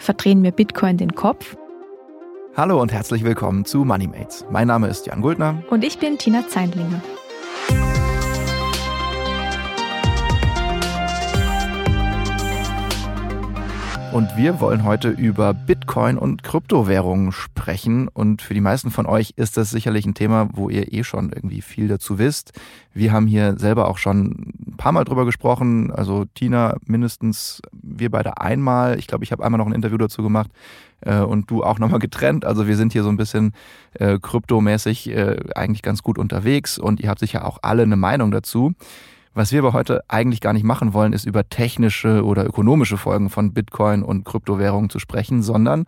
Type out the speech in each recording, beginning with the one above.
Verdrehen wir Bitcoin den Kopf? Hallo und herzlich willkommen zu MoneyMates. Mein Name ist Jan Guldner. Und ich bin Tina Zeindlinger. Und wir wollen heute über Bitcoin und Kryptowährungen sprechen. Und für die meisten von euch ist das sicherlich ein Thema, wo ihr eh schon irgendwie viel dazu wisst. Wir haben hier selber auch schon ein paar Mal drüber gesprochen. Also Tina mindestens, wir beide einmal. Ich glaube, ich habe einmal noch ein Interview dazu gemacht äh, und du auch nochmal getrennt. Also wir sind hier so ein bisschen äh, kryptomäßig äh, eigentlich ganz gut unterwegs und ihr habt sicher auch alle eine Meinung dazu. Was wir aber heute eigentlich gar nicht machen wollen, ist über technische oder ökonomische Folgen von Bitcoin und Kryptowährungen zu sprechen, sondern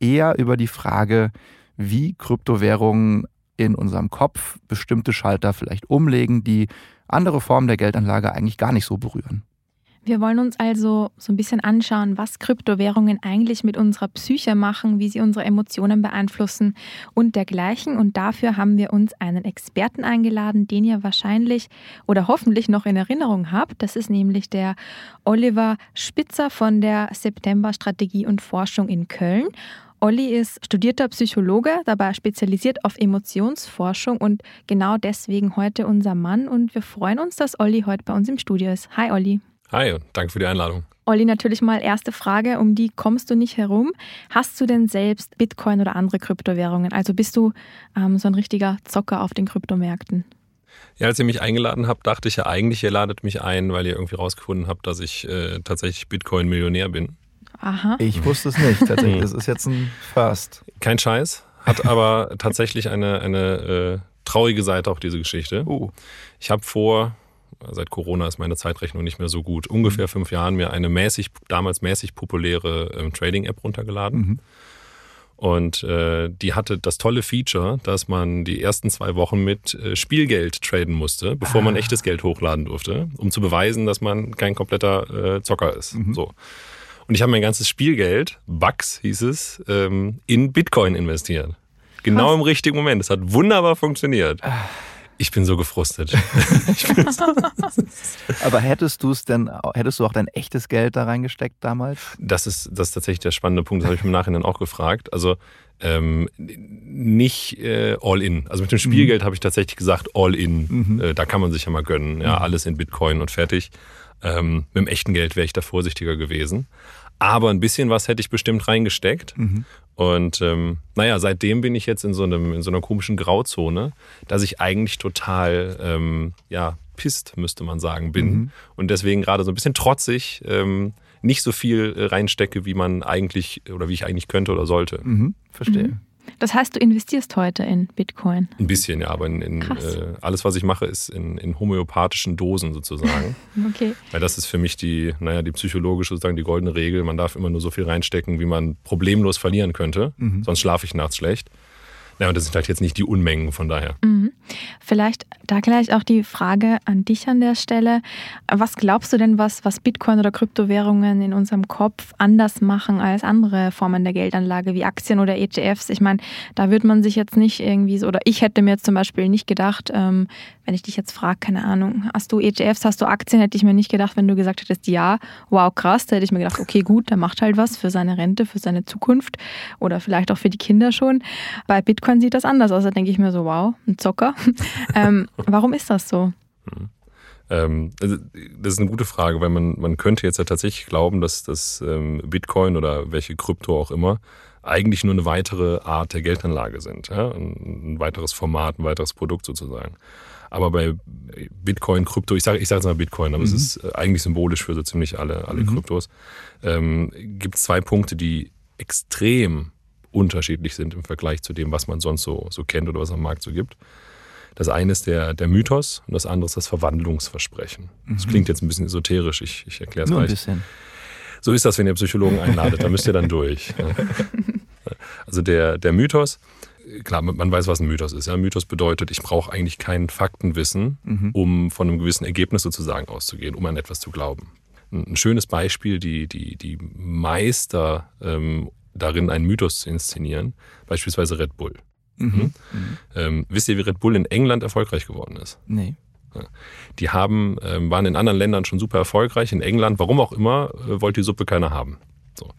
eher über die Frage, wie Kryptowährungen in unserem Kopf bestimmte Schalter vielleicht umlegen, die andere Formen der Geldanlage eigentlich gar nicht so berühren. Wir wollen uns also so ein bisschen anschauen, was Kryptowährungen eigentlich mit unserer Psyche machen, wie sie unsere Emotionen beeinflussen und dergleichen. Und dafür haben wir uns einen Experten eingeladen, den ihr wahrscheinlich oder hoffentlich noch in Erinnerung habt. Das ist nämlich der Oliver Spitzer von der September Strategie und Forschung in Köln. Olli ist studierter Psychologe, dabei spezialisiert auf Emotionsforschung und genau deswegen heute unser Mann. Und wir freuen uns, dass Olli heute bei uns im Studio ist. Hi Olli. Hi und danke für die Einladung. Olli, natürlich mal erste Frage, um die kommst du nicht herum. Hast du denn selbst Bitcoin oder andere Kryptowährungen? Also bist du ähm, so ein richtiger Zocker auf den Kryptomärkten? Ja, als ihr mich eingeladen habt, dachte ich ja eigentlich, ihr ladet mich ein, weil ihr irgendwie rausgefunden habt, dass ich äh, tatsächlich Bitcoin-Millionär bin. Aha. Ich wusste es nicht. Tatsächlich, das ist jetzt ein First. Kein Scheiß, hat aber tatsächlich eine, eine äh, traurige Seite auch diese Geschichte. Uh. Ich habe vor seit Corona ist meine Zeitrechnung nicht mehr so gut, ungefähr mhm. fünf Jahren mir eine mäßig, damals mäßig populäre ähm, Trading-App runtergeladen. Mhm. Und äh, die hatte das tolle Feature, dass man die ersten zwei Wochen mit äh, Spielgeld traden musste, bevor ah. man echtes Geld hochladen durfte, um zu beweisen, dass man kein kompletter äh, Zocker ist. Mhm. So. Und ich habe mein ganzes Spielgeld, Bucks hieß es, ähm, in Bitcoin investiert. Genau Was? im richtigen Moment. Es hat wunderbar funktioniert. Ah. Ich bin so gefrustet. Aber hättest du es denn, hättest du auch dein echtes Geld da reingesteckt damals? Das ist, das ist tatsächlich der spannende Punkt, das habe ich im Nachhinein auch gefragt. Also ähm, nicht äh, all in. Also mit dem Spielgeld mhm. habe ich tatsächlich gesagt, all in. Mhm. Äh, da kann man sich ja mal gönnen. Ja, mhm. alles in Bitcoin und fertig. Ähm, mit dem echten Geld wäre ich da vorsichtiger gewesen. Aber ein bisschen was hätte ich bestimmt reingesteckt. Mhm. Und ähm, naja, seitdem bin ich jetzt in so, einem, in so einer komischen Grauzone, dass ich eigentlich total, ähm, ja, pisst, müsste man sagen, bin. Mhm. Und deswegen gerade so ein bisschen trotzig ähm, nicht so viel äh, reinstecke, wie man eigentlich oder wie ich eigentlich könnte oder sollte. Mhm. Verstehe. Das heißt, du investierst heute in Bitcoin? Ein bisschen, ja, aber in, in äh, alles, was ich mache, ist in, in homöopathischen Dosen sozusagen. okay. Weil das ist für mich die, naja, die psychologische, sozusagen die goldene Regel. Man darf immer nur so viel reinstecken, wie man problemlos verlieren könnte. Mhm. Sonst schlafe ich nachts schlecht. Ja, und das sind halt jetzt nicht die Unmengen, von daher. Mhm. Vielleicht da gleich auch die Frage an dich an der Stelle. Was glaubst du denn, was, was Bitcoin oder Kryptowährungen in unserem Kopf anders machen als andere Formen der Geldanlage wie Aktien oder ETFs? Ich meine, da würde man sich jetzt nicht irgendwie so, oder ich hätte mir jetzt zum Beispiel nicht gedacht, ähm, wenn ich dich jetzt frage, keine Ahnung, hast du ETFs, hast du Aktien, hätte ich mir nicht gedacht, wenn du gesagt hättest, ja, wow, krass, da hätte ich mir gedacht, okay, gut, der macht halt was für seine Rente, für seine Zukunft oder vielleicht auch für die Kinder schon. Bei Bitcoin sieht das anders aus, da denke ich mir so, wow, ein Zocker. ähm, warum ist das so? Mhm. Ähm, also, das ist eine gute Frage, weil man, man könnte jetzt ja tatsächlich glauben, dass das ähm, Bitcoin oder welche Krypto auch immer eigentlich nur eine weitere Art der Geldanlage sind. Ja? Ein, ein weiteres Format, ein weiteres Produkt sozusagen. Aber bei Bitcoin, Krypto, ich sage ich sag jetzt mal Bitcoin, aber mhm. es ist äh, eigentlich symbolisch für so ziemlich alle, alle mhm. Kryptos, ähm, gibt es zwei Punkte, die extrem unterschiedlich sind im Vergleich zu dem, was man sonst so, so kennt oder was am Markt so gibt. Das eine ist der, der Mythos und das andere ist das Verwandlungsversprechen. Mhm. Das klingt jetzt ein bisschen esoterisch, ich, ich erkläre es mal. Ein bisschen. So ist das, wenn ihr Psychologen einladet, da müsst ihr dann durch. Also der, der Mythos, klar, man weiß, was ein Mythos ist. Ja? Ein Mythos bedeutet, ich brauche eigentlich kein Faktenwissen, mhm. um von einem gewissen Ergebnis sozusagen auszugehen, um an etwas zu glauben. Ein schönes Beispiel, die, die, die Meister ähm, darin, einen Mythos zu inszenieren, beispielsweise Red Bull. Mhm. Mhm. Ähm, wisst ihr, wie Red Bull in England erfolgreich geworden ist? Nee. Die haben, ähm, waren in anderen Ländern schon super erfolgreich. In England, warum auch immer, äh, wollte die Suppe keiner haben. So.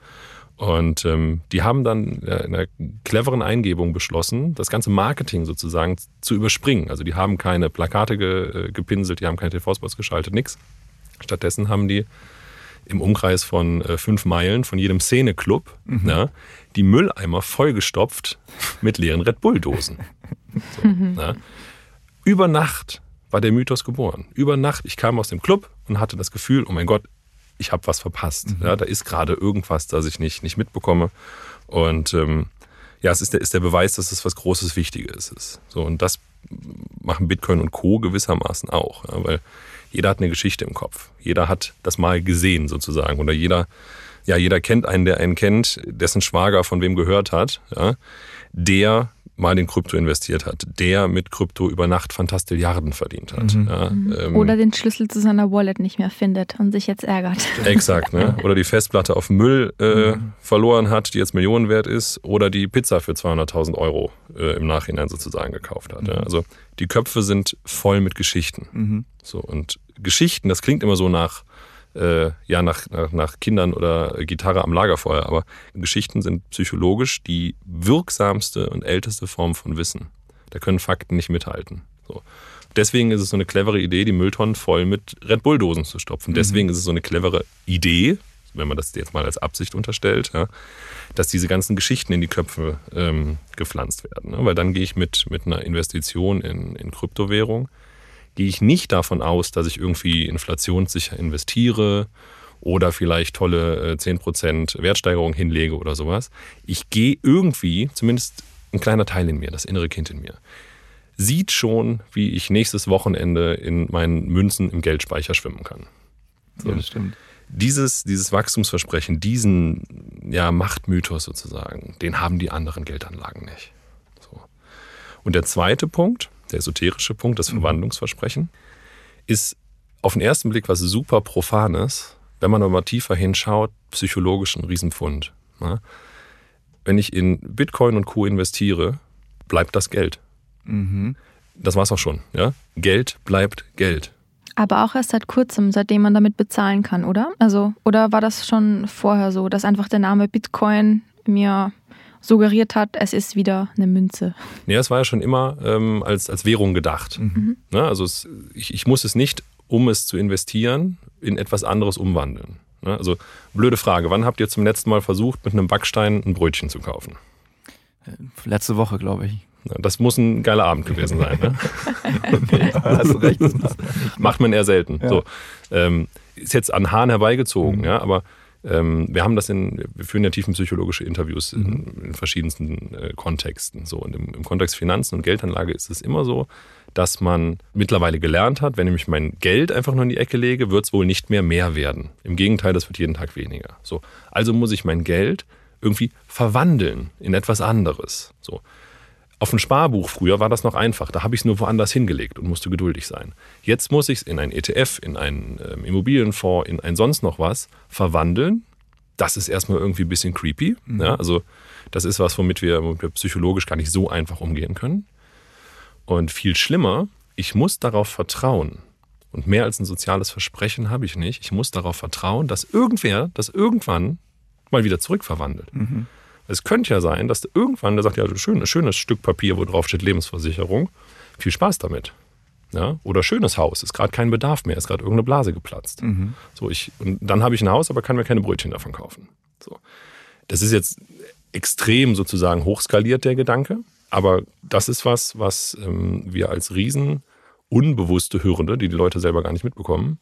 Und ähm, die haben dann in einer cleveren Eingebung beschlossen, das ganze Marketing sozusagen zu überspringen. Also die haben keine Plakate ge, äh, gepinselt, die haben keine TV-Spots geschaltet, nichts. Stattdessen haben die im Umkreis von äh, fünf Meilen von jedem Szeneclub mhm. ja, die Mülleimer vollgestopft mit leeren Red Bull-Dosen. So, mhm. Über Nacht war der Mythos geboren. Über Nacht, ich kam aus dem Club und hatte das Gefühl, oh mein Gott, ich habe was verpasst. Mhm. Ja, da ist gerade irgendwas, das ich nicht, nicht mitbekomme. Und ähm, ja, es ist der, ist der Beweis, dass es was Großes, Wichtiges ist. So, und das machen Bitcoin und Co. gewissermaßen auch. Ja, weil jeder hat eine Geschichte im Kopf. Jeder hat das mal gesehen sozusagen. Oder jeder, ja, jeder kennt einen, der einen kennt, dessen Schwager von wem gehört hat, ja, der mal in Krypto investiert hat, der mit Krypto über Nacht Fantastilliarden verdient hat. Mhm. Ja, mhm. ähm, Oder den Schlüssel zu seiner Wallet nicht mehr findet und sich jetzt ärgert. Exakt, ne? Oder die Festplatte auf Müll äh, mhm. verloren hat, die jetzt Millionen wert ist, oder die Pizza für 200.000 Euro äh, im Nachhinein sozusagen gekauft hat. Mhm. Ja? Also die Köpfe sind voll mit Geschichten. Mhm. So, und Geschichten, das klingt immer so nach äh, ja, nach, nach, nach Kindern oder Gitarre am Lagerfeuer. Aber Geschichten sind psychologisch die wirksamste und älteste Form von Wissen. Da können Fakten nicht mithalten. So. Deswegen ist es so eine clevere Idee, die Mülltonnen voll mit Red Bull-Dosen zu stopfen. Mhm. Deswegen ist es so eine clevere Idee, wenn man das jetzt mal als Absicht unterstellt, ja, dass diese ganzen Geschichten in die Köpfe ähm, gepflanzt werden. Ne? Weil dann gehe ich mit, mit einer Investition in, in Kryptowährung gehe ich nicht davon aus, dass ich irgendwie inflationssicher investiere oder vielleicht tolle 10% äh, Wertsteigerung hinlege oder sowas. Ich gehe irgendwie, zumindest ein kleiner Teil in mir, das innere Kind in mir, sieht schon, wie ich nächstes Wochenende in meinen Münzen im Geldspeicher schwimmen kann. So. Ja, das stimmt. Dieses, dieses Wachstumsversprechen, diesen ja, Machtmythos sozusagen, den haben die anderen Geldanlagen nicht. So. Und der zweite Punkt, der esoterische Punkt, das mhm. Verwandlungsversprechen, ist auf den ersten Blick was super Profanes, wenn man aber mal tiefer hinschaut, psychologisch ein Riesenpfund. Ja? Wenn ich in Bitcoin und Co. investiere, bleibt das Geld. Mhm. Das war's auch schon. Ja? Geld bleibt Geld. Aber auch erst seit kurzem, seitdem man damit bezahlen kann, oder? Also, oder war das schon vorher so, dass einfach der Name Bitcoin mir suggeriert hat, es ist wieder eine Münze. Nee, es war ja schon immer ähm, als, als Währung gedacht. Mhm. Ne? Also es, ich, ich muss es nicht, um es zu investieren, in etwas anderes umwandeln. Ne? Also blöde Frage, wann habt ihr zum letzten Mal versucht, mit einem Backstein ein Brötchen zu kaufen? Äh, letzte Woche, glaube ich. Das muss ein geiler Abend gewesen sein. Ne? hast du recht. Macht man eher selten. Ja. So, ähm, ist jetzt an Haaren herbeigezogen, mhm. ja, aber wir haben das in, wir führen ja tiefenpsychologische Interviews in, mhm. in verschiedensten äh, Kontexten. So, und im, im, Kontext Finanzen und Geldanlage ist es immer so, dass man mittlerweile gelernt hat, wenn ich mein Geld einfach nur in die Ecke lege, wird es wohl nicht mehr mehr werden. Im Gegenteil, das wird jeden Tag weniger. So, also muss ich mein Geld irgendwie verwandeln in etwas anderes. So. Auf ein Sparbuch früher war das noch einfach. Da habe ich es nur woanders hingelegt und musste geduldig sein. Jetzt muss ich es in ein ETF, in einen ähm, Immobilienfonds, in ein sonst noch was verwandeln. Das ist erstmal irgendwie ein bisschen creepy. Mhm. Ja, also das ist was, womit wir, womit wir psychologisch gar nicht so einfach umgehen können. Und viel schlimmer, ich muss darauf vertrauen. Und mehr als ein soziales Versprechen habe ich nicht. Ich muss darauf vertrauen, dass irgendwer das irgendwann mal wieder zurückverwandelt. Mhm. Es könnte ja sein, dass irgendwann der sagt, ja, schön, schönes Stück Papier, wo drauf steht Lebensversicherung. Viel Spaß damit. Ja? Oder schönes Haus, ist gerade kein Bedarf mehr, ist gerade irgendeine Blase geplatzt. Mhm. So, ich, und dann habe ich ein Haus, aber kann mir keine Brötchen davon kaufen. So. Das ist jetzt extrem sozusagen hochskaliert, der Gedanke. Aber das ist was, was ähm, wir als riesen unbewusste Hürde, die die Leute selber gar nicht mitbekommen,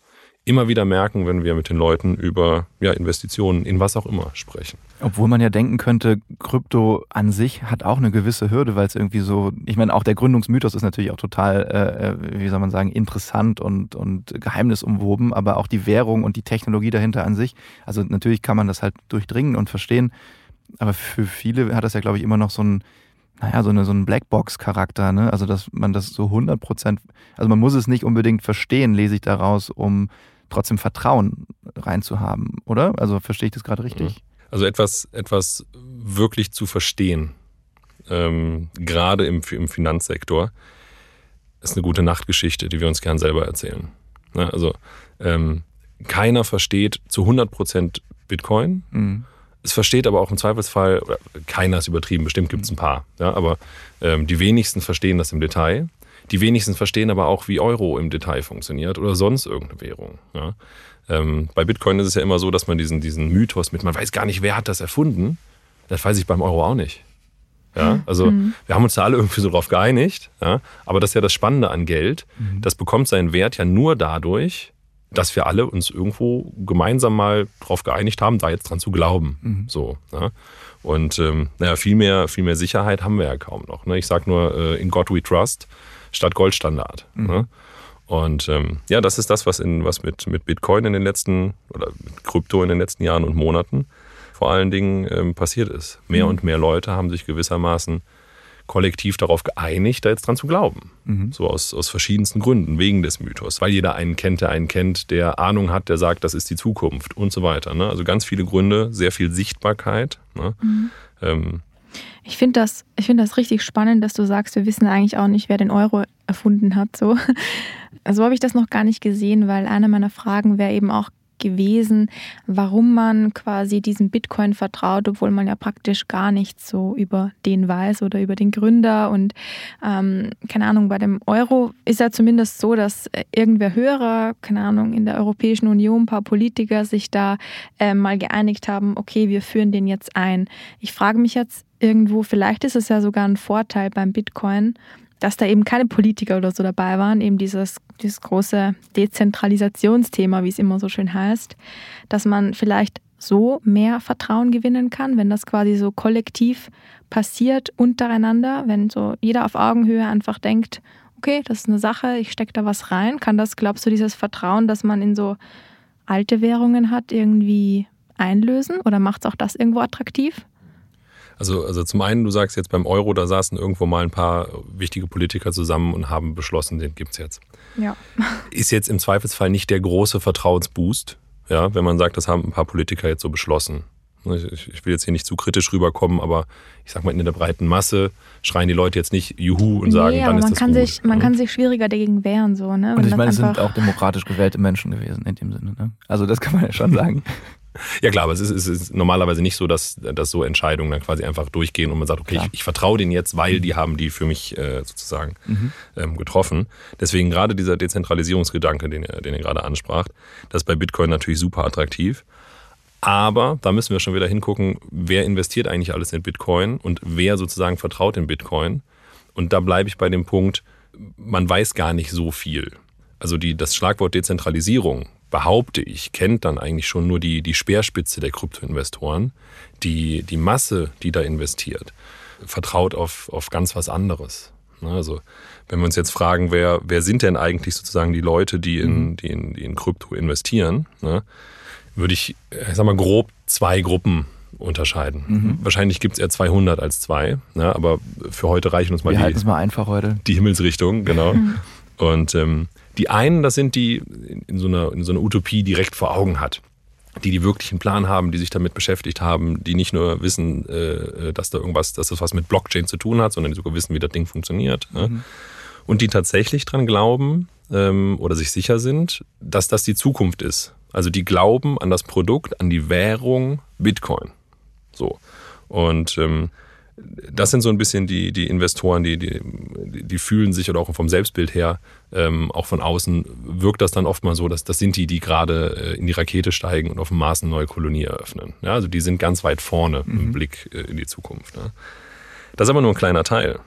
immer wieder merken, wenn wir mit den Leuten über ja, Investitionen in was auch immer sprechen. Obwohl man ja denken könnte, Krypto an sich hat auch eine gewisse Hürde, weil es irgendwie so, ich meine, auch der Gründungsmythos ist natürlich auch total, äh, äh, wie soll man sagen, interessant und, und geheimnisumwoben, aber auch die Währung und die Technologie dahinter an sich, also natürlich kann man das halt durchdringen und verstehen, aber für viele hat das ja, glaube ich, immer noch so ein, naja, so, eine, so einen Blackbox-Charakter, ne? Also, dass man das so 100 Prozent, also man muss es nicht unbedingt verstehen, lese ich daraus, um trotzdem Vertrauen reinzuhaben, oder? Also verstehe ich das gerade richtig? Also etwas, etwas wirklich zu verstehen, ähm, gerade im, im Finanzsektor, ist eine gute Nachtgeschichte, die wir uns gern selber erzählen. Ne? Also ähm, keiner versteht zu 100% Bitcoin. Mhm. Es versteht aber auch im Zweifelsfall, keiner ist übertrieben, bestimmt gibt es ein paar, ja, aber ähm, die wenigsten verstehen das im Detail. Die wenigsten verstehen aber auch, wie Euro im Detail funktioniert oder sonst irgendeine Währung. Ja. Ähm, bei Bitcoin ist es ja immer so, dass man diesen, diesen Mythos mit, man weiß gar nicht, wer hat das erfunden, das weiß ich beim Euro auch nicht. Ja, also mhm. wir haben uns da alle irgendwie so drauf geeinigt. Ja, aber das ist ja das Spannende an Geld. Mhm. Das bekommt seinen Wert ja nur dadurch, dass wir alle uns irgendwo gemeinsam mal drauf geeinigt haben, da jetzt dran zu glauben. Mhm. So. Ja. Und ähm, naja, viel mehr, viel mehr Sicherheit haben wir ja kaum noch. Ne? Ich sage nur, äh, in God we trust statt Goldstandard. Mhm. Ne? Und ähm, ja, das ist das, was, in, was mit, mit Bitcoin in den letzten oder mit Krypto in den letzten Jahren und Monaten vor allen Dingen ähm, passiert ist. Mehr mhm. und mehr Leute haben sich gewissermaßen kollektiv darauf geeinigt, da jetzt dran zu glauben. Mhm. So aus, aus verschiedensten Gründen, wegen des Mythos. Weil jeder einen kennt, der einen kennt, der Ahnung hat, der sagt, das ist die Zukunft und so weiter. Ne? Also ganz viele Gründe, sehr viel Sichtbarkeit. Ne? Mhm. Ähm, ich finde das, find das richtig spannend, dass du sagst, wir wissen eigentlich auch nicht, wer den Euro erfunden hat. So, so habe ich das noch gar nicht gesehen, weil eine meiner Fragen wäre eben auch gewesen, warum man quasi diesem Bitcoin vertraut, obwohl man ja praktisch gar nichts so über den weiß oder über den Gründer. Und ähm, keine Ahnung, bei dem Euro ist ja zumindest so, dass irgendwer höherer, keine Ahnung, in der Europäischen Union ein paar Politiker sich da äh, mal geeinigt haben, okay, wir führen den jetzt ein. Ich frage mich jetzt irgendwo, vielleicht ist es ja sogar ein Vorteil beim Bitcoin, dass da eben keine Politiker oder so dabei waren, eben dieses, dieses große Dezentralisationsthema, wie es immer so schön heißt, dass man vielleicht so mehr Vertrauen gewinnen kann, wenn das quasi so kollektiv passiert untereinander, wenn so jeder auf Augenhöhe einfach denkt, okay, das ist eine Sache, ich stecke da was rein, kann das, glaubst du, dieses Vertrauen, das man in so alte Währungen hat, irgendwie einlösen oder macht es auch das irgendwo attraktiv? Also, also zum einen, du sagst jetzt beim Euro, da saßen irgendwo mal ein paar wichtige Politiker zusammen und haben beschlossen, den gibt's jetzt. Ja. Ist jetzt im Zweifelsfall nicht der große Vertrauensboost, ja, wenn man sagt, das haben ein paar Politiker jetzt so beschlossen. Ich, ich will jetzt hier nicht zu kritisch rüberkommen, aber ich sag mal, in der breiten Masse schreien die Leute jetzt nicht Juhu und sagen, nee, dann ist das kann gut. Sich, man kann sich schwieriger dagegen wehren. So, ne? und ich meine, es sind auch demokratisch gewählte Menschen gewesen in dem Sinne. Ne? Also das kann man ja schon sagen. Ja klar, aber es ist, es ist normalerweise nicht so, dass, dass so Entscheidungen dann quasi einfach durchgehen und man sagt, okay, ich, ich vertraue denen jetzt, weil die haben die für mich äh, sozusagen mhm. ähm, getroffen. Deswegen gerade dieser Dezentralisierungsgedanke, den ihr, den ihr gerade anspracht, das ist bei Bitcoin natürlich super attraktiv. Aber da müssen wir schon wieder hingucken, wer investiert eigentlich alles in Bitcoin und wer sozusagen vertraut in Bitcoin. Und da bleibe ich bei dem Punkt, man weiß gar nicht so viel. Also die, das Schlagwort Dezentralisierung behaupte ich, kennt dann eigentlich schon nur die, die Speerspitze der Kryptoinvestoren. Die, die Masse, die da investiert, vertraut auf, auf ganz was anderes. Ne, also wenn wir uns jetzt fragen, wer, wer sind denn eigentlich sozusagen die Leute, die in, mhm. die in, die in Krypto investieren, ne, würde ich, ich sag mal, grob zwei Gruppen unterscheiden. Mhm. Wahrscheinlich gibt es eher 200 als zwei, ne, aber für heute reichen uns mal Wir die, mal einfach heute. die Himmelsrichtung, genau. Und ähm, die einen, das sind die in so einer, in so einer Utopie direkt vor Augen hat. Die, die wirklich einen Plan haben, die sich damit beschäftigt haben, die nicht nur wissen, äh, dass da irgendwas, dass das was mit Blockchain zu tun hat, sondern die sogar wissen, wie das Ding funktioniert. Mhm. Und die tatsächlich dran glauben ähm, oder sich sicher sind, dass das die Zukunft ist. Also die glauben an das Produkt, an die Währung Bitcoin. So. Und ähm, das sind so ein bisschen die, die Investoren, die, die, die fühlen sich oder auch vom Selbstbild her, ähm, auch von außen wirkt das dann oft mal so, dass das sind die, die gerade äh, in die Rakete steigen und auf dem Mars eine neue Kolonie eröffnen. Ja, also die sind ganz weit vorne mhm. im Blick äh, in die Zukunft. Ne? Das ist aber nur ein kleiner Teil.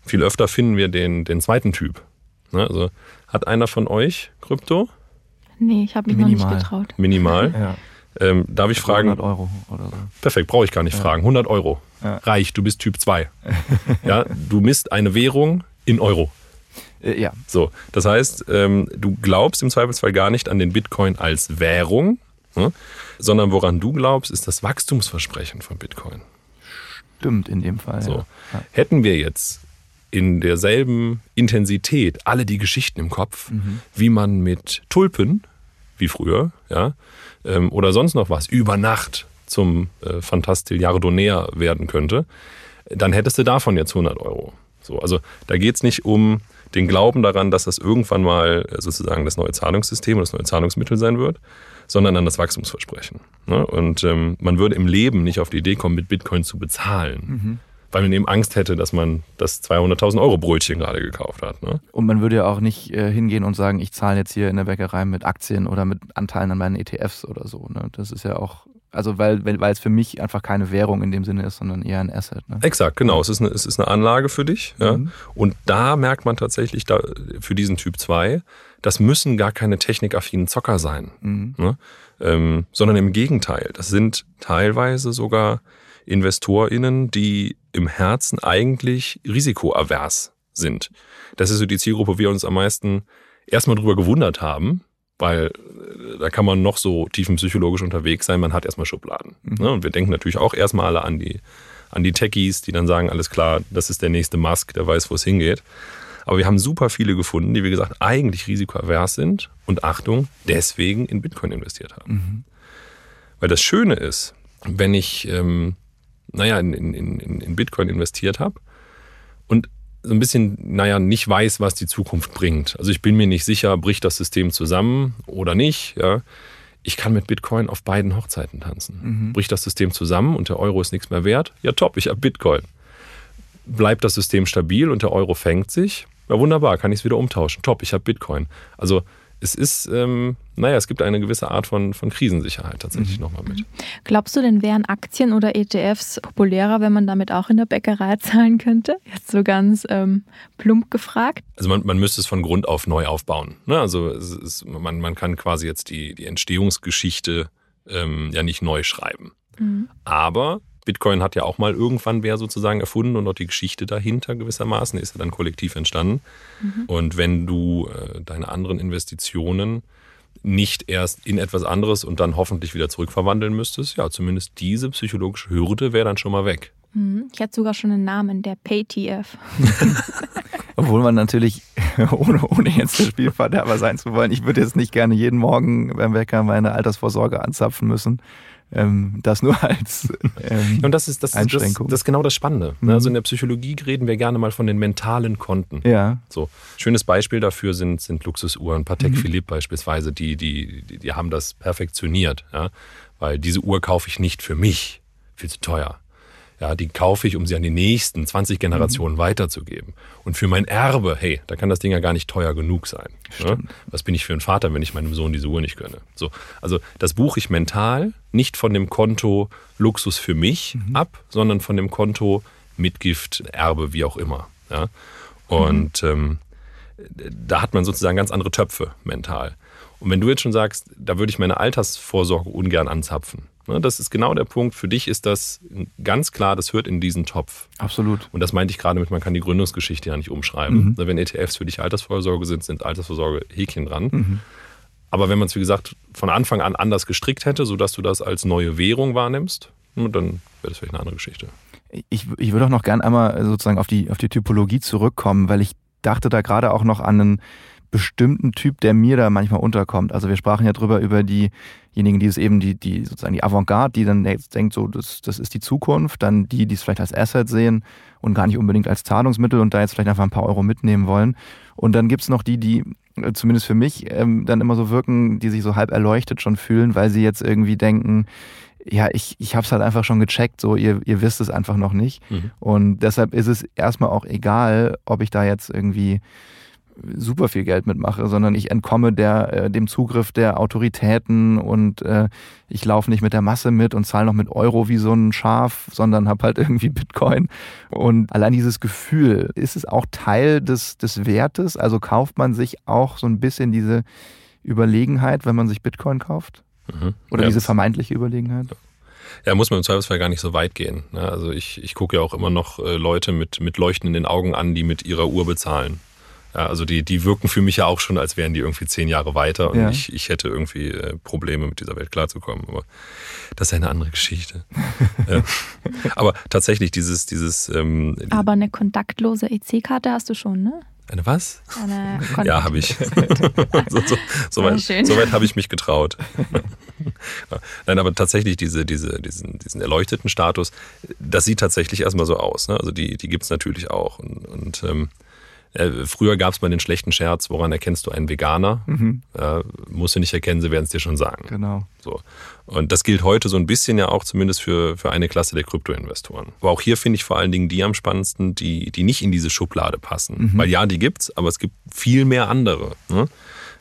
Viel öfter finden wir den, den zweiten Typ. Ne? Also hat einer von euch Krypto? Nee, ich habe mich Minimal. noch nicht getraut. Minimal? ja. Ähm, darf ich fragen? 100 Euro oder so. Perfekt, brauche ich gar nicht ja. fragen. 100 Euro. Ja. Reich, du bist Typ 2. ja, du misst eine Währung in Euro. Äh, ja. So, das heißt, ähm, du glaubst im Zweifelsfall gar nicht an den Bitcoin als Währung, ne? sondern woran du glaubst, ist das Wachstumsversprechen von Bitcoin. Stimmt in dem Fall. So. Ja. Hätten wir jetzt in derselben Intensität alle die Geschichten im Kopf, mhm. wie man mit Tulpen, wie früher, ja, ähm, oder sonst noch was über Nacht zum äh, Fantastilliardonär werden könnte, dann hättest du davon jetzt 100 Euro. So, also da geht es nicht um den Glauben daran, dass das irgendwann mal sozusagen das neue Zahlungssystem oder das neue Zahlungsmittel sein wird, sondern an das Wachstumsversprechen. Ne? Und ähm, man würde im Leben nicht auf die Idee kommen, mit Bitcoin zu bezahlen. Mhm weil man eben Angst hätte, dass man das 200.000 Euro Brötchen gerade gekauft hat. Ne? Und man würde ja auch nicht äh, hingehen und sagen, ich zahle jetzt hier in der Bäckerei mit Aktien oder mit Anteilen an meinen ETFs oder so. Ne? Das ist ja auch, also weil, weil es für mich einfach keine Währung in dem Sinne ist, sondern eher ein Asset. Ne? Exakt, genau. Es ist eine, es ist eine Anlage für dich. Ja? Mhm. Und da merkt man tatsächlich da, für diesen Typ 2, das müssen gar keine technikaffinen Zocker sein. Mhm. Ne? Ähm, sondern im Gegenteil, das sind teilweise sogar InvestorInnen, die im Herzen eigentlich risikoavers sind. Das ist so die Zielgruppe, wo wir uns am meisten erstmal drüber gewundert haben, weil äh, da kann man noch so tiefenpsychologisch unterwegs sein, man hat erstmal Schubladen. Mhm. Ne? Und wir denken natürlich auch erstmal alle an die, an die Techies, die dann sagen, alles klar, das ist der nächste Musk, der weiß, wo es hingeht. Aber wir haben super viele gefunden, die, wie gesagt, eigentlich risikoavers sind und Achtung, deswegen in Bitcoin investiert haben. Mhm. Weil das Schöne ist, wenn ich ähm, naja, in, in, in Bitcoin investiert habe und so ein bisschen, naja, nicht weiß, was die Zukunft bringt. Also ich bin mir nicht sicher, bricht das System zusammen oder nicht. Ja. Ich kann mit Bitcoin auf beiden Hochzeiten tanzen. Mhm. Bricht das System zusammen und der Euro ist nichts mehr wert? Ja, top, ich habe Bitcoin. Bleibt das System stabil und der Euro fängt sich? Ja, wunderbar, kann ich es wieder umtauschen. Top, ich habe Bitcoin. Also es ist, ähm, naja, es gibt eine gewisse Art von, von Krisensicherheit tatsächlich mhm. nochmal mit. Glaubst du denn, wären Aktien oder ETFs populärer, wenn man damit auch in der Bäckerei zahlen könnte? Jetzt so ganz ähm, plump gefragt. Also man, man müsste es von Grund auf neu aufbauen. Ne? Also ist, man, man kann quasi jetzt die, die Entstehungsgeschichte ähm, ja nicht neu schreiben. Mhm. Aber Bitcoin hat ja auch mal irgendwann wer sozusagen erfunden und auch die Geschichte dahinter gewissermaßen ist ja dann kollektiv entstanden. Mhm. Und wenn du äh, deine anderen Investitionen nicht erst in etwas anderes und dann hoffentlich wieder zurückverwandeln müsstest, ja, zumindest diese psychologische Hürde wäre dann schon mal weg. Mhm. Ich hatte sogar schon einen Namen, der PayTF. Obwohl man natürlich, ohne, ohne jetzt der Spielverderber sein zu wollen, ich würde jetzt nicht gerne jeden Morgen beim Wecker meine Altersvorsorge anzapfen müssen. Ähm, das nur als ähm, und das ist, das, ist, das, das ist genau das Spannende. Ne? Mhm. Also in der Psychologie reden wir gerne mal von den mentalen Konten. Ja. So schönes Beispiel dafür sind, sind Luxusuhren. Patek mhm. Philippe beispielsweise, die, die, die, die haben das perfektioniert. Ja? Weil diese Uhr kaufe ich nicht für mich, viel zu teuer. Ja, die kaufe ich, um sie an die nächsten 20 Generationen mhm. weiterzugeben. Und für mein Erbe, hey, da kann das Ding ja gar nicht teuer genug sein. Ne? Was bin ich für ein Vater, wenn ich meinem Sohn diese Uhr nicht gönne? So, also das buche ich mental nicht von dem Konto Luxus für mich mhm. ab, sondern von dem Konto Mitgift, Erbe, wie auch immer. Ja? Und mhm. ähm, da hat man sozusagen ganz andere Töpfe mental. Und wenn du jetzt schon sagst, da würde ich meine Altersvorsorge ungern anzapfen, das ist genau der Punkt. Für dich ist das ganz klar, das hört in diesen Topf. Absolut. Und das meinte ich gerade mit, man kann die Gründungsgeschichte ja nicht umschreiben. Mhm. Ne, wenn ETFs für dich Altersvorsorge sind, sind Altersvorsorge Häkchen dran. Mhm. Aber wenn man es, wie gesagt, von Anfang an anders gestrickt hätte, sodass du das als neue Währung wahrnimmst, dann wäre das vielleicht eine andere Geschichte. Ich, ich würde auch noch gern einmal sozusagen auf die, auf die Typologie zurückkommen, weil ich dachte da gerade auch noch an einen bestimmten Typ, der mir da manchmal unterkommt. Also wir sprachen ja drüber über diejenigen, die es eben die, die sozusagen die Avantgarde, die dann jetzt denkt, so, das, das ist die Zukunft, dann die, die es vielleicht als Asset sehen und gar nicht unbedingt als Zahlungsmittel und da jetzt vielleicht einfach ein paar Euro mitnehmen wollen. Und dann gibt's noch die, die äh, zumindest für mich ähm, dann immer so wirken, die sich so halb erleuchtet schon fühlen, weil sie jetzt irgendwie denken, ja, ich, ich habe es halt einfach schon gecheckt, so ihr, ihr wisst es einfach noch nicht. Mhm. Und deshalb ist es erstmal auch egal, ob ich da jetzt irgendwie super viel Geld mitmache, sondern ich entkomme der, äh, dem Zugriff der Autoritäten und äh, ich laufe nicht mit der Masse mit und zahle noch mit Euro wie so ein Schaf, sondern habe halt irgendwie Bitcoin. Und allein dieses Gefühl, ist es auch Teil des, des Wertes? Also kauft man sich auch so ein bisschen diese Überlegenheit, wenn man sich Bitcoin kauft? Mhm. Oder ja, diese vermeintliche Überlegenheit? Ja, muss man im Zweifelsfall gar nicht so weit gehen. Ne? Also ich, ich gucke ja auch immer noch äh, Leute mit, mit leuchtenden Augen an, die mit ihrer Uhr bezahlen. Ja, also die, die wirken für mich ja auch schon, als wären die irgendwie zehn Jahre weiter und ja. ich, ich hätte irgendwie äh, Probleme mit dieser Welt klarzukommen. Aber das ist eine andere Geschichte. ja. Aber tatsächlich dieses, dieses. Ähm, Aber eine kontaktlose EC-Karte hast du schon, ne? Eine was? Eine ja, habe ich. so, so, so, weit, so weit habe ich mich getraut. Nein, aber tatsächlich diese, diese, diesen, diesen erleuchteten Status, das sieht tatsächlich erstmal so aus. Ne? Also die, die gibt es natürlich auch. Und, und ähm, Äh, früher gab es mal den schlechten Scherz, woran erkennst du einen Veganer? Mhm. Äh, musst du nicht erkennen, sie werden es dir schon sagen. Genau. So. Und das gilt heute so ein bisschen ja auch zumindest für, für eine Klasse der Kryptoinvestoren. Aber auch hier finde ich vor allen Dingen die am spannendsten, die, die nicht in diese Schublade passen. Mhm. Weil ja, die gibt's, aber es gibt viel mehr andere. Ne?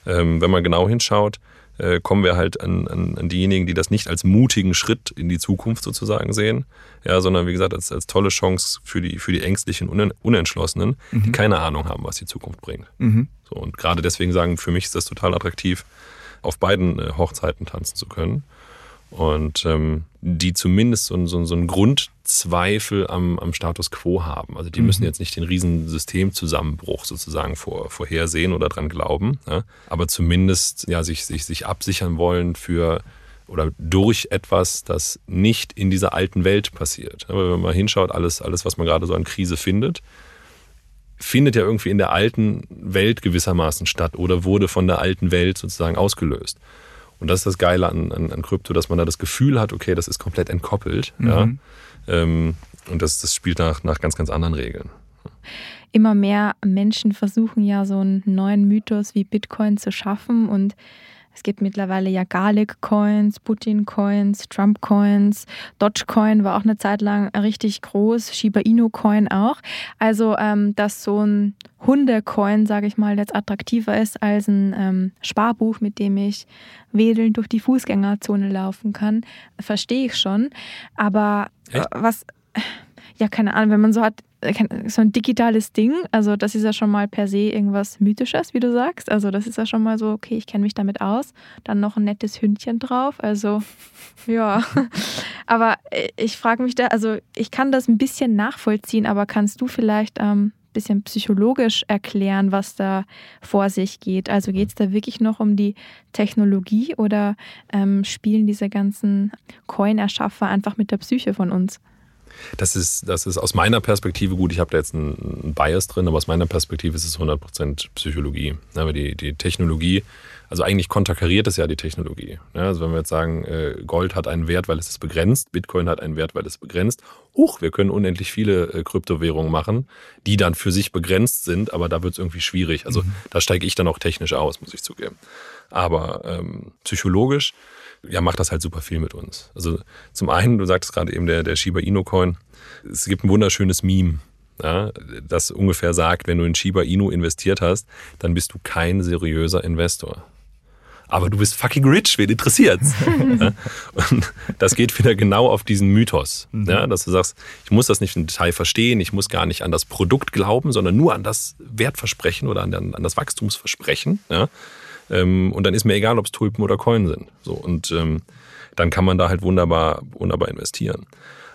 Ähm, wenn man genau hinschaut, äh, kommen wir halt an, an, an diejenigen, die das nicht als mutigen Schritt in die Zukunft sozusagen sehen, ja, sondern wie gesagt als, als tolle Chance für die, für die ängstlichen Unentschlossenen, mhm. die keine Ahnung haben, was die Zukunft bringt. Mhm. So, und gerade deswegen sagen, für mich ist das total attraktiv, auf beiden äh, Hochzeiten tanzen zu können und ähm, die zumindest so, so, so einen Grundzweifel am, am Status quo haben. Also die mhm. müssen jetzt nicht den riesen Systemzusammenbruch sozusagen vor, vorhersehen oder dran glauben, ja? aber zumindest ja, sich, sich, sich absichern wollen für oder durch etwas, das nicht in dieser alten Welt passiert. Aber wenn man mal hinschaut, alles, alles, was man gerade so an Krise findet, findet ja irgendwie in der alten Welt gewissermaßen statt oder wurde von der alten Welt sozusagen ausgelöst. Und das ist das Geile an, an, an Krypto, dass man da das Gefühl hat, okay, das ist komplett entkoppelt. Mhm. Ja? Ähm, und das, das spielt nach, nach ganz, ganz anderen Regeln. Immer mehr Menschen versuchen ja so einen neuen Mythos wie Bitcoin zu schaffen und es gibt mittlerweile ja Garlic-Coins, Putin-Coins, Trump-Coins, Dogecoin war auch eine Zeit lang richtig groß, Shiba Inu-Coin auch. Also, ähm, dass so ein Hunde-Coin, sage ich mal, jetzt attraktiver ist als ein ähm, Sparbuch, mit dem ich wedelnd durch die Fußgängerzone laufen kann, verstehe ich schon. Aber Echt? was, ja, keine Ahnung, wenn man so hat, so ein digitales Ding, also das ist ja schon mal per se irgendwas Mythisches, wie du sagst. Also das ist ja schon mal so, okay, ich kenne mich damit aus. Dann noch ein nettes Hündchen drauf. Also ja. Aber ich frage mich da, also ich kann das ein bisschen nachvollziehen, aber kannst du vielleicht ähm, bisschen psychologisch erklären, was da vor sich geht. Also geht es da wirklich noch um die Technologie oder ähm, spielen diese ganzen Coin-Erschaffer einfach mit der Psyche von uns? Das ist, das ist aus meiner Perspektive gut. Ich habe da jetzt einen Bias drin, aber aus meiner Perspektive ist es 100% Psychologie. Aber die, die Technologie, also eigentlich konterkariert es ja die Technologie. Also wenn wir jetzt sagen, äh, Gold hat einen Wert, weil es ist begrenzt, Bitcoin hat einen Wert, weil es begrenzt. Huch, wir können unendlich viele äh, Kryptowährungen machen, die dann für sich begrenzt sind, aber da wird es irgendwie schwierig. Also mhm. da steige ich dann auch technisch aus, muss ich zugeben. Aber ähm, psychologisch ja, macht das halt super viel mit uns. Also zum einen, du sagtest gerade eben der, der Shiba Inu Coin, es gibt ein wunderschönes Meme, ja, das ungefähr sagt, wenn du in Shiba Inu investiert hast, dann bist du kein seriöser Investor. Aber du bist fucking rich, wen interessiert's? ja, und das geht wieder genau auf diesen Mythos, mhm. ja, dass du sagst, ich muss das nicht im Detail verstehen, ich muss gar nicht an das Produkt glauben, sondern nur an das Wertversprechen oder an, an das Wachstumsversprechen. Ja, ähm, und dann ist mir egal, ob es Tulpen oder Coin sind. So, und ähm, dann kann man da halt wunderbar, wunderbar investieren.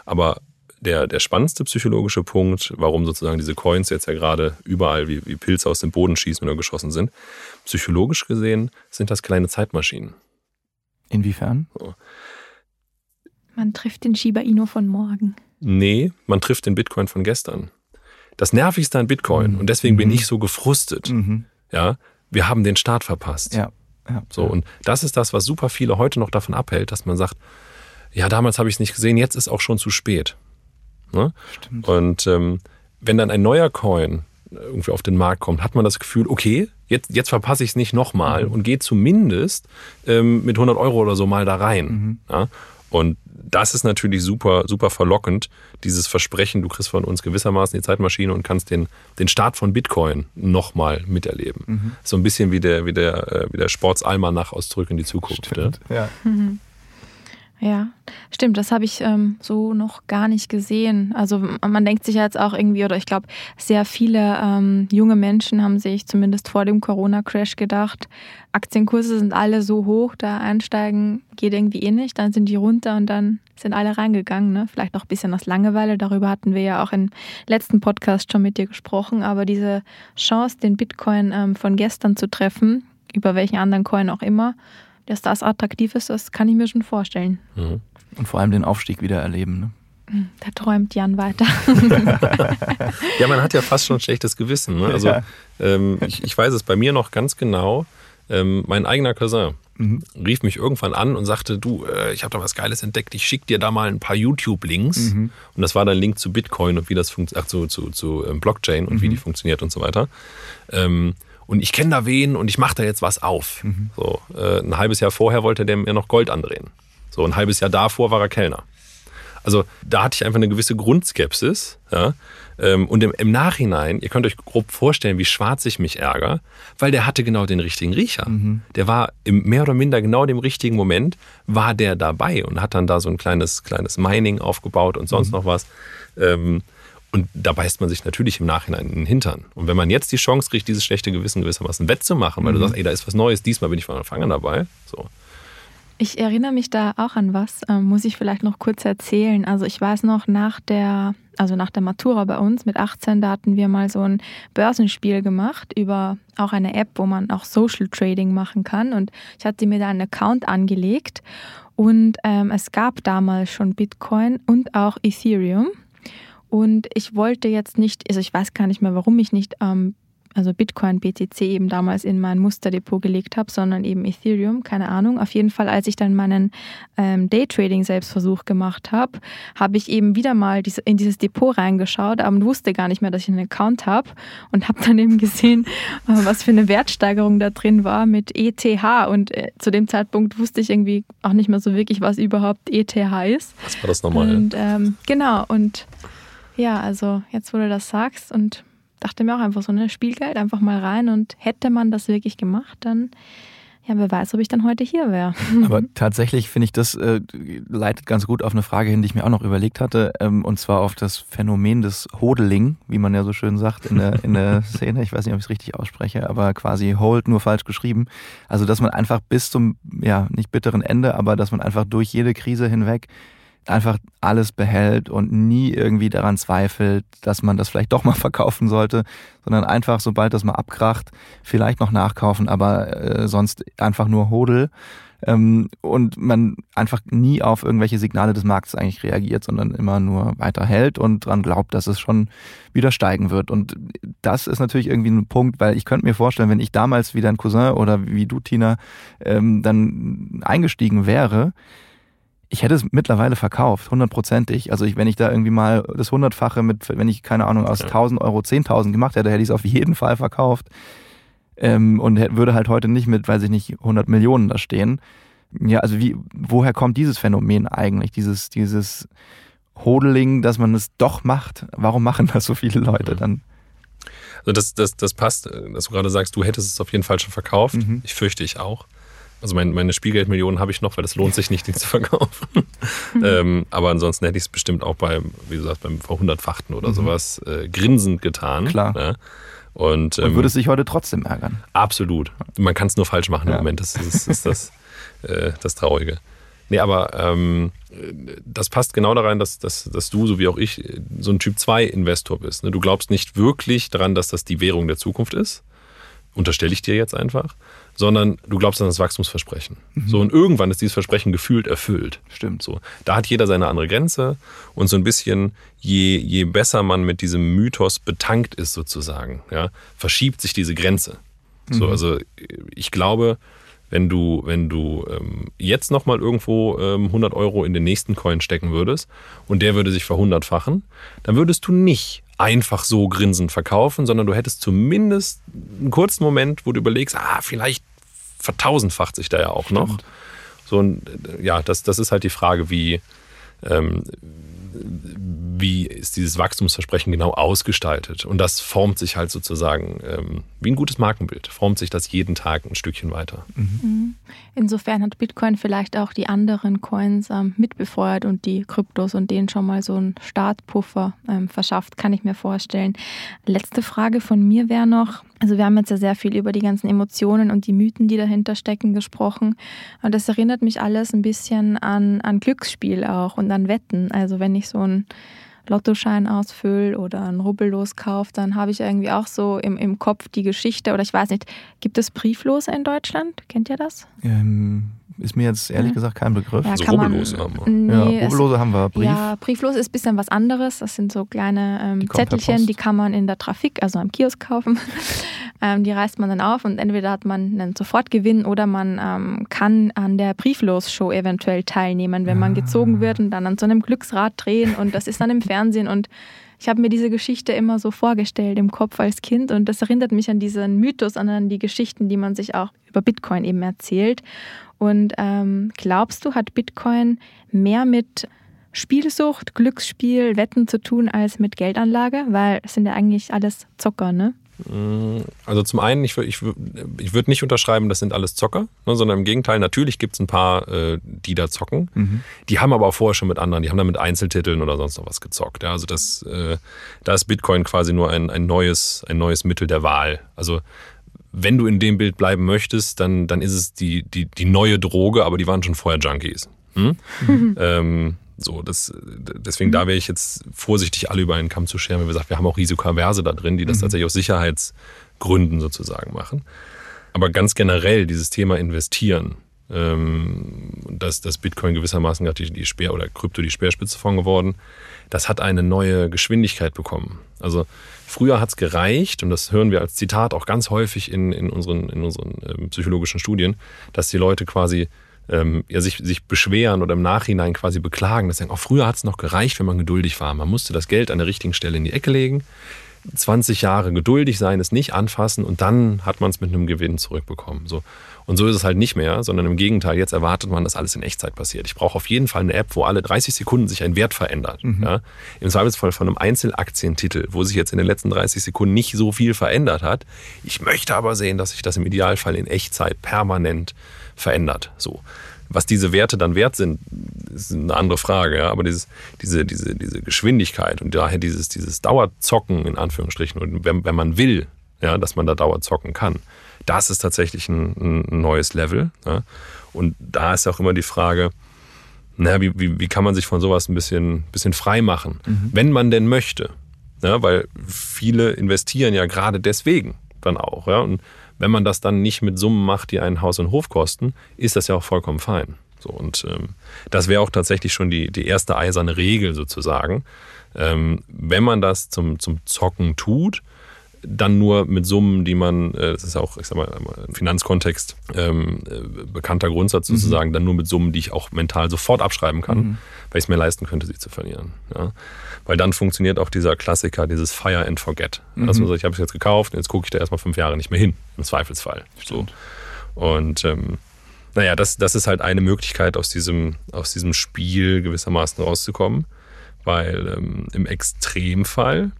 Aber der, der spannendste psychologische Punkt, warum sozusagen diese Coins jetzt ja gerade überall wie, wie Pilze aus dem Boden schießen oder geschossen sind, psychologisch gesehen sind das kleine Zeitmaschinen. Inwiefern? So. Man trifft den Shiba Inu von morgen. Nee, man trifft den Bitcoin von gestern. Das Nervigste an Bitcoin, mhm. und deswegen mhm. bin ich so gefrustet, mhm. ja, wir haben den Start verpasst. Ja. ja. So, und das ist das, was super viele heute noch davon abhält, dass man sagt, ja, damals habe ich es nicht gesehen, jetzt ist auch schon zu spät. Ne? Stimmt. Und ähm, wenn dann ein neuer Coin irgendwie auf den Markt kommt, hat man das Gefühl, okay, jetzt, jetzt verpasse ich es nicht nochmal mhm. und gehe zumindest ähm, mit 100 Euro oder so mal da rein. Mhm. Ja? Und das ist natürlich super, super verlockend, dieses Versprechen, du kriegst von uns gewissermaßen die Zeitmaschine und kannst den, den Start von Bitcoin nochmal miterleben. Mhm. So ein bisschen wie der, wie der, äh, wie der Sportsalmanach aus Zurück in die Zukunft. Stimmt, ja. ja. Mhm. Ja, stimmt, das habe ich ähm, so noch gar nicht gesehen. Also man denkt sich jetzt auch irgendwie, oder ich glaube, sehr viele ähm, junge Menschen haben sich zumindest vor dem Corona-Crash gedacht, Aktienkurse sind alle so hoch, da einsteigen geht irgendwie eh nicht, dann sind die runter und dann sind alle reingegangen. Ne? Vielleicht auch ein bisschen aus Langeweile, darüber hatten wir ja auch im letzten Podcast schon mit dir gesprochen, aber diese Chance, den Bitcoin ähm, von gestern zu treffen, über welchen anderen Coin auch immer, dass das attraktiv ist, das kann ich mir schon vorstellen. Mhm. Und vor allem den Aufstieg wieder erleben. Ne? Hm, da träumt Jan weiter. ja, man hat ja fast schon ein schlechtes Gewissen. Ne? Also ja. ähm, ich, ich, weiß es bei mir noch ganz genau. Ähm, mein eigener Cousin, mhm. rief mich irgendwann an und sagte, du, äh, ich habe da was Geiles entdeckt, ich schicke dir da mal ein paar YouTube-Links. Mhm. Und das war dann Link zu Bitcoin und wie das funktioniert, zu, zu, zu ähm, Blockchain und wie mhm. die funktioniert und so weiter. Ähm, und ich kenne da wen und ich mache da jetzt was auf. Mhm. So, äh, ein halbes Jahr vorher wollte der mir noch Gold andrehen. So, ein halbes Jahr davor war er Kellner. Also da hatte ich einfach eine gewisse Grundskepsis. Ja? Ähm, und im, im, Nachhinein, ihr könnt euch grob vorstellen, wie schwarz ich mich ärgere, weil der hatte genau den richtigen Riecher. Mhm. Der war im mehr oder minder genau dem richtigen Moment, war der dabei und hat dann da so ein kleines, kleines Mining aufgebaut und sonst mhm. noch was. Ähm, und da beißt man sich natürlich im Nachhinein in den Hintern. Und wenn man jetzt die Chance kriegt, dieses schlechte Gewissen gewissermaßen wettzumachen, weil mhm. du sagst, ey, da ist was Neues, diesmal bin ich von Anfang an dabei, so. Ich erinnere mich da auch an was, ähm, muss ich vielleicht noch kurz erzählen. Also ich weiß noch, nach der, also nach der Matura bei uns mit 18, da hatten wir mal so ein Börsenspiel gemacht über auch eine App, wo man auch Social Trading machen kann. Und ich hatte mir da einen Account angelegt und ähm, es gab damals schon Bitcoin und auch Ethereum. Und ich wollte jetzt nicht, also ich weiß gar nicht mehr, warum ich nicht ähm, also Bitcoin, BTC eben damals in mein Musterdepot gelegt habe, sondern eben Ethereum, keine Ahnung. Auf jeden Fall, als ich dann meinen ähm, Daytrading-Selbstversuch gemacht habe, habe ich eben wieder mal diese, in dieses Depot reingeschaut, aber wusste gar nicht mehr, dass ich einen Account habe und habe dann eben gesehen, äh, was für eine Wertsteigerung da drin war mit ETH. Und äh, zu dem Zeitpunkt wusste ich irgendwie auch nicht mehr so wirklich, was überhaupt ETH ist. Was war das nochmal? Und ähm, genau, und ja, also jetzt, wo du das sagst und dachte mir auch einfach so, ne, Spielgeld einfach mal rein und hätte man das wirklich gemacht, dann ja, wer weiß, ob ich dann heute hier wäre. Aber tatsächlich finde ich, das äh, leitet ganz gut auf eine Frage hin, die ich mir auch noch überlegt hatte, ähm, und zwar auf das Phänomen des Hodeling, wie man ja so schön sagt in der, in der Szene. Ich weiß nicht, ob ich es richtig ausspreche, aber quasi Hold nur falsch geschrieben. Also, dass man einfach bis zum, ja, nicht bitteren Ende, aber dass man einfach durch jede Krise hinweg einfach alles behält und nie irgendwie daran zweifelt, dass man das vielleicht doch mal verkaufen sollte, sondern einfach, sobald das mal abkracht, vielleicht noch nachkaufen, aber äh, sonst einfach nur Hodel. Ähm, und man einfach nie auf irgendwelche Signale des Marktes eigentlich reagiert, sondern immer nur weiter hält und dran glaubt, dass es schon wieder steigen wird. Und das ist natürlich irgendwie ein Punkt, weil ich könnte mir vorstellen, wenn ich damals wie dein Cousin oder wie du, Tina, ähm, dann eingestiegen wäre, ich hätte es mittlerweile verkauft, hundertprozentig. Also ich, wenn ich da irgendwie mal das hundertfache mit, wenn ich keine Ahnung aus ja. 1000 Euro 10.000 gemacht hätte, hätte ich es auf jeden Fall verkauft ähm, und würde halt heute nicht mit, weiß ich nicht, 100 Millionen da stehen. Ja, also wie, woher kommt dieses Phänomen eigentlich, dieses, dieses Hodeling, dass man es doch macht? Warum machen das so viele Leute dann? Also das, das, das passt, dass du gerade sagst, du hättest es auf jeden Fall schon verkauft. Mhm. Ich fürchte ich auch. Also mein, meine Spielgeldmillionen habe ich noch, weil es lohnt sich nicht, die zu verkaufen. Mhm. ähm, aber ansonsten hätte ich es bestimmt auch beim, wie du sagst, beim Verhundertfachten oder mhm. sowas äh, grinsend getan. Klar. Ja. Und, ähm, Und würde es sich heute trotzdem ärgern? Absolut. Man kann es nur falsch machen ja. im Moment. Das ist, ist das, äh, das Traurige. Nee, aber ähm, das passt genau da rein, dass, dass, dass du, so wie auch ich, so ein Typ 2-Investor bist. Ne? Du glaubst nicht wirklich daran, dass das die Währung der Zukunft ist. Unterstelle ich dir jetzt einfach sondern du glaubst an das Wachstumsversprechen. Mhm. So, und irgendwann ist dieses Versprechen gefühlt erfüllt. Stimmt. So, da hat jeder seine andere Grenze und so ein bisschen, je, je besser man mit diesem Mythos betankt ist, sozusagen, ja, verschiebt sich diese Grenze. Mhm. So, also ich glaube, wenn du, wenn du ähm, jetzt nochmal irgendwo ähm, 100 Euro in den nächsten Coin stecken würdest und der würde sich verhundertfachen, dann würdest du nicht einfach so grinsend verkaufen, sondern du hättest zumindest einen kurzen Moment, wo du überlegst, ah, vielleicht vertausendfacht sich da ja auch noch. So, und ja, das, das ist halt die Frage, wie, ähm, wie ist dieses Wachstumsversprechen genau ausgestaltet? Und das formt sich halt sozusagen ähm, wie ein gutes Markenbild, formt sich das jeden Tag ein Stückchen weiter. Mhm. Insofern hat Bitcoin vielleicht auch die anderen Coins ähm, mitbefeuert und die Kryptos und denen schon mal so einen Startpuffer ähm, verschafft, kann ich mir vorstellen. Letzte Frage von mir wäre noch, also wir haben jetzt ja sehr viel über die ganzen Emotionen und die Mythen, die dahinter stecken, gesprochen. Und das erinnert mich alles ein bisschen an, an Glücksspiel auch und an Wetten. Also wenn ich so ein Lottoschein ausfülle oder ein Rubbellos kaufe, dann habe ich irgendwie auch so im, im Kopf die Geschichte oder ich weiß nicht, gibt es Brieflose in Deutschland? Kennt ihr das? Ähm, ist mir jetzt ehrlich gesagt kein Begriff. Ja, also Rubbellose haben wir. Nee, ja, Rubbellose haben wir. Brief. Ja, Brieflos ist ein bisschen was anderes. Das sind so kleine ähm, die Zettelchen, die kann man in der Trafik, also am Kiosk kaufen. Ähm, die reißt man dann auf und entweder hat man einen Sofortgewinn oder man ähm, kann an der Brieflos-Show eventuell teilnehmen, wenn man gezogen wird und dann an so einem Glücksrad drehen und das ist dann im Fernsehen und ich habe mir diese Geschichte immer so vorgestellt im Kopf als Kind und das erinnert mich an diesen Mythos, an die Geschichten, die man sich auch über Bitcoin eben erzählt. Und ähm, glaubst du, hat Bitcoin mehr mit Spielsucht, Glücksspiel, Wetten zu tun als mit Geldanlage? Weil es sind ja eigentlich alles Zocker, ne? Mm, also zum einen, ich, ich, ich würde nicht unterschreiben, das sind alles Zocker, ne, sondern im Gegenteil, natürlich gibt es ein paar, äh, die da zocken. Mhm. Die haben aber auch vorher schon mit anderen, die haben da mit Einzeltiteln oder sonst noch was gezockt. Ja, also das, äh, da ist Bitcoin quasi nur ein, ein, neues, ein neues Mittel der Wahl. Also wenn du in dem Bild bleiben möchtest, dann, dann ist es die, die, die neue Droge, aber die waren schon vorher Junkies. Hm? Mhm. Ähm, so, das, deswegen mhm. da wäre ich jetzt vorsichtig, alle über einen Kamm zu scheren. Wie gesagt, wir haben auch Risikoaverse da drin, die das mhm. tatsächlich aus Sicherheitsgründen sozusagen machen. Aber ganz generell dieses Thema investieren, ähm, dass, dass Bitcoin gewissermaßen gerade die, die Speer oder Krypto die Speerspitze von geworden, das hat eine neue Geschwindigkeit bekommen. Also früher hat es gereicht, und das hören wir als Zitat auch ganz häufig in, in unseren, in unseren äh, psychologischen Studien, dass die Leute quasi ähm, ja, sich, sich beschweren oder im Nachhinein quasi beklagen. Das sagen, auch früher hat es noch gereicht, wenn man geduldig war. Man musste das Geld an der richtigen Stelle in die Ecke legen. 20 Jahre geduldig sein, es nicht anfassen und dann hat man es mit einem Gewinn zurückbekommen. So. Und so ist es halt nicht mehr, sondern im Gegenteil, jetzt erwartet man, dass alles in Echtzeit passiert. Ich brauche auf jeden Fall eine App, wo alle 30 Sekunden sich ein Wert verändert. Mhm. Ja? Im Zweifelsfall von einem Einzelaktientitel, wo sich jetzt in den letzten 30 Sekunden nicht so viel verändert hat. Ich möchte aber sehen, dass sich das im Idealfall in Echtzeit permanent verändert. So. Was diese Werte dann wert sind, ist eine andere Frage. Ja? Aber dieses, diese, diese, diese Geschwindigkeit und daher dieses, dieses Dauerzocken in Anführungsstrichen und wenn, wenn man will, ja, dass man da Dauerzocken kann, das ist tatsächlich ein, ein neues Level. Ja? Und da ist auch immer die Frage, na, wie, wie, wie kann man sich von sowas ein bisschen, bisschen frei machen, mhm. wenn man denn möchte. Ja, weil viele investieren ja gerade deswegen dann auch. Ja? Und wenn man das dann nicht mit Summen macht, die einen Haus und Hof kosten, ist das ja auch vollkommen fein. So, und ähm, das wäre auch tatsächlich schon die, die erste eiserne Regel sozusagen. Ähm, wenn man das zum, zum Zocken tut, dann nur mit Summen, die man, äh, das ist auch, ich sag mal, im Finanzkontext ähm, äh, bekannter Grundsatz mhm. sozusagen, dann nur mit Summen, die ich auch mental sofort abschreiben kann, mhm. weil ich es mir leisten könnte, sie zu verlieren. Ja? Weil dann funktioniert auch dieser Klassiker, dieses Fire and Forget. Mhm. Also ich habe es jetzt gekauft jetzt gucke ich da erstmal fünf Jahre nicht mehr hin, im Zweifelsfall. So. Und ähm, naja, das, das ist halt eine Möglichkeit, aus diesem, aus diesem Spiel gewissermaßen rauszukommen. Weil ähm, im Extremfall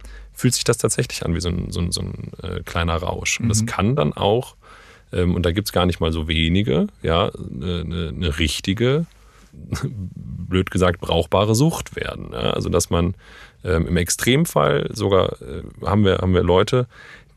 fühlt sich das tatsächlich an wie so ein, so ein, so ein äh, kleiner Rausch. Und mhm. das kann dann auch, ähm, und da gibt es gar nicht mal so wenige, ja, eine, eine, eine richtige blöd gesagt, brauchbare Sucht werden. Ja? Also dass man ähm, im Extremfall sogar äh, haben, wir, haben wir Leute,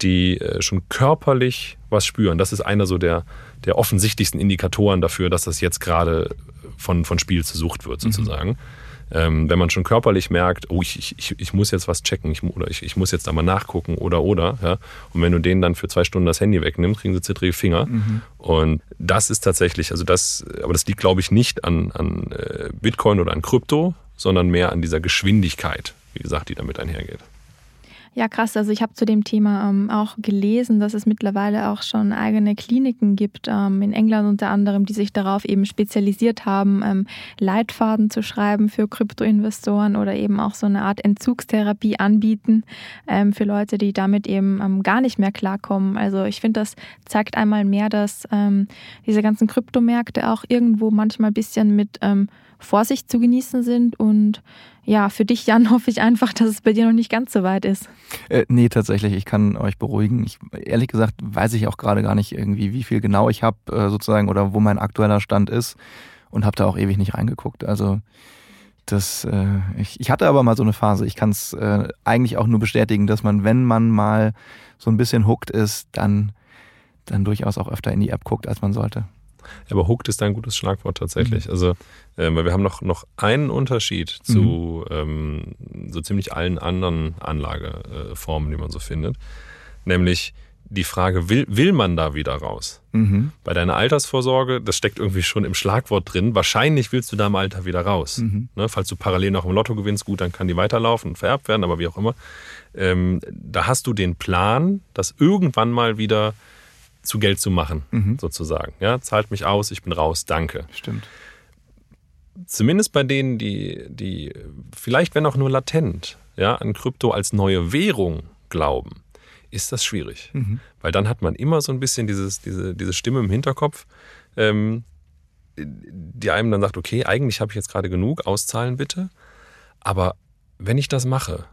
die äh, schon körperlich was spüren. Das ist einer so der, der offensichtlichsten Indikatoren dafür, dass das jetzt gerade von, von Spiel zu Sucht wird, mhm. sozusagen. Mhm ähm, wenn man schon körperlich merkt, oh, ich, ich, ich muss jetzt was checken ich, oder ich, ich muss jetzt da mal nachgucken oder oder. Ja? Und wenn du denen dann für zwei Stunden das Handy wegnimmst, kriegen sie zittrige Finger. Mhm. Und das ist tatsächlich, also das, aber das liegt, glaube ich, nicht an, an äh, Bitcoin oder an Krypto, sondern mehr an dieser Geschwindigkeit, wie gesagt, die damit einhergeht. Ja, krass. Also ich habe zu dem Thema ähm, auch gelesen, dass es mittlerweile auch schon eigene Kliniken gibt, ähm, in England unter anderem, die sich darauf eben spezialisiert haben, ähm, Leitfaden zu schreiben für Kryptoinvestoren oder eben auch so eine Art Entzugstherapie anbieten ähm, für Leute, die damit eben ähm, gar nicht mehr klarkommen. Also ich finde, das zeigt einmal mehr, dass ähm, diese ganzen Kryptomärkte auch irgendwo manchmal ein bisschen mit Vorsicht zu genießen sind. Und ja, für dich, Jan, hoffe ich einfach, dass es bei dir noch nicht ganz so weit ist. Äh, nee, tatsächlich, ich kann euch beruhigen. Ich, ehrlich gesagt weiß ich auch gerade gar nicht irgendwie, wie viel genau ich habe, äh, sozusagen, oder wo mein aktueller Stand ist. Und habe da auch ewig nicht reingeguckt. Also das, äh, ich, ich hatte aber mal so eine Phase. Ich kann es äh, eigentlich auch nur bestätigen, dass man, wenn man mal so ein bisschen hooked ist, dann, dann durchaus auch öfter in die App guckt, als man sollte. Aber hooked ist ein gutes Schlagwort tatsächlich. Mhm. Also, äh, weil wir haben noch, noch einen Unterschied zu mhm. ähm, so ziemlich allen anderen Anlageformen, die man so findet. Nämlich die Frage, will, will man da wieder raus? Mhm. Bei deiner Altersvorsorge, das steckt irgendwie schon im Schlagwort drin, wahrscheinlich willst du da im Alter wieder raus. Mhm. Ne, falls du parallel noch im Lotto gewinnst, gut, dann kann die weiterlaufen und vererbt werden, aber wie auch immer. Ähm, da hast du den Plan, das irgendwann mal wieder zu Geld zu machen, mhm. sozusagen. Ja, zahlt mich aus, ich bin raus, danke. Stimmt. Zumindest bei denen, die, die vielleicht, wenn auch nur latent, ja, an Krypto als neue Währung glauben, ist das schwierig. Mhm. Weil dann hat man immer so ein bisschen dieses, diese, diese Stimme im Hinterkopf, ähm, die einem dann sagt, okay, eigentlich habe ich jetzt gerade genug, auszahlen bitte. Aber wenn ich das mache,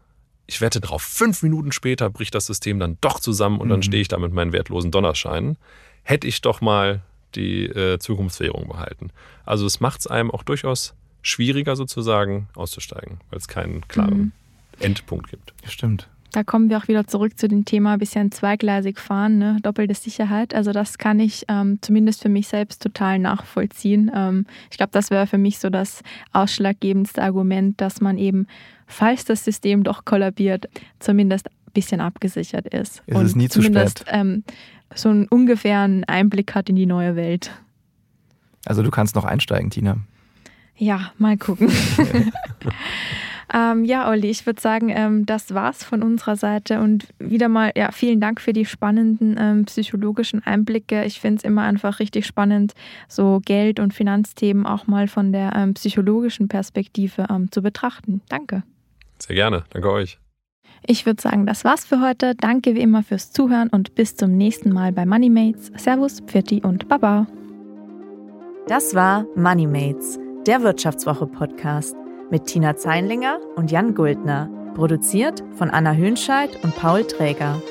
ich wette drauf, fünf Minuten später bricht das System dann doch zusammen und mhm. dann stehe ich da mit meinen wertlosen Donnerscheinen. Hätte ich doch mal die äh, Zukunftswährung behalten. Also es macht es einem auch durchaus schwieriger sozusagen auszusteigen, weil es keinen klaren mhm. Endpunkt gibt. Stimmt. Da kommen wir auch wieder zurück zu dem Thema bisschen zweigleisig fahren, ne? doppelte Sicherheit. Also das kann ich ähm, zumindest für mich selbst total nachvollziehen. Ähm, ich glaube, das wäre für mich so das ausschlaggebendste Argument, dass man eben, falls das System doch kollabiert, zumindest ein bisschen abgesichert ist. Es und ist nie zu spät. Ähm, so einen ungefähren Einblick hat in die neue Welt. Also du kannst noch einsteigen, Tina. Ja, mal gucken. Ähm, ja, Olli, ich würde sagen, ähm, das war's von unserer Seite und wieder mal, ja, vielen Dank für die spannenden ähm, psychologischen Einblicke. Ich finde es immer einfach richtig spannend, so Geld- und Finanzthemen auch mal von der ähm, psychologischen Perspektive ähm, zu betrachten. Danke. Sehr gerne. Danke euch. Ich würde sagen, das war's für heute. Danke wie immer fürs Zuhören und bis zum nächsten Mal bei Moneymates. Servus, Pfitti und Baba. Das war Moneymates, der Wirtschaftswoche-Podcast mit Tina Zeinlinger und Jan Guldner. Produziert von Anna Hönscheid und Paul Träger.